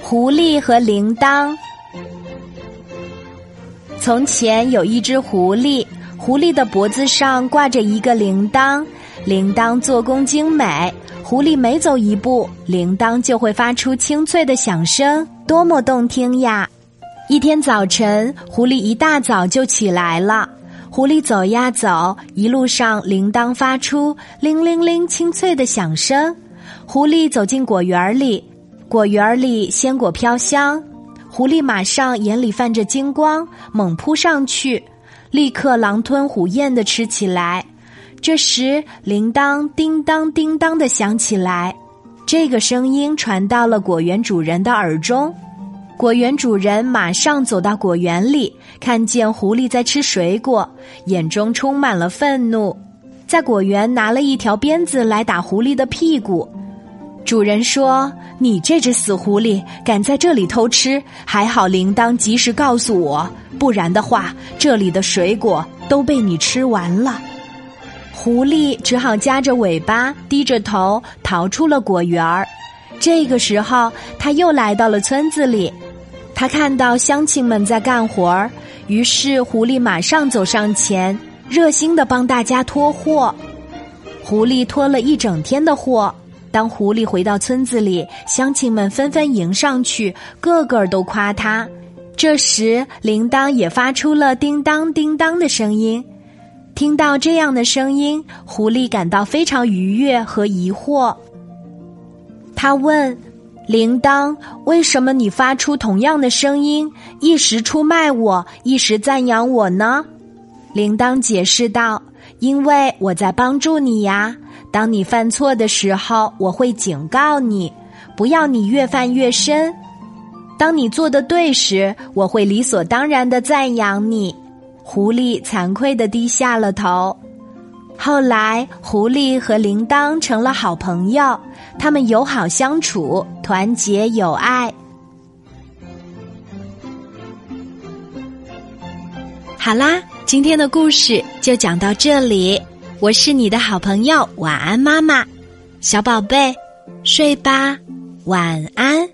狐狸和铃铛。从前有一只狐狸，狐狸的脖子上挂着一个铃铛，铃铛做工精美。狐狸每走一步，铃铛就会发出清脆的响声，多么动听呀！一天早晨，狐狸一大早就起来了。狐狸走呀走，一路上铃铛发出“铃铃铃”清脆的响声。狐狸走进果园里，果园里鲜果飘香。狐狸马上眼里泛着金光，猛扑上去，立刻狼吞虎咽的吃起来。这时，铃铛叮当叮当的响起来，这个声音传到了果园主人的耳中。果园主人马上走到果园里，看见狐狸在吃水果，眼中充满了愤怒，在果园拿了一条鞭子来打狐狸的屁股。主人说：“你这只死狐狸，敢在这里偷吃？还好铃铛及时告诉我，不然的话，这里的水果都被你吃完了。”狐狸只好夹着尾巴，低着头逃出了果园儿。这个时候，他又来到了村子里。他看到乡亲们在干活儿，于是狐狸马上走上前，热心的帮大家拖货。狐狸拖了一整天的货。当狐狸回到村子里，乡亲们纷纷迎上去，个个都夸他。这时，铃铛也发出了叮当叮当的声音。听到这样的声音，狐狸感到非常愉悦和疑惑。他问。铃铛，为什么你发出同样的声音，一时出卖我，一时赞扬我呢？铃铛解释道：“因为我在帮助你呀。当你犯错的时候，我会警告你，不要你越犯越深；当你做的对时，我会理所当然的赞扬你。”狐狸惭愧的低下了头。后来，狐狸和铃铛成了好朋友，他们友好相处，团结友爱。好啦，今天的故事就讲到这里。我是你的好朋友，晚安，妈妈，小宝贝，睡吧，晚安。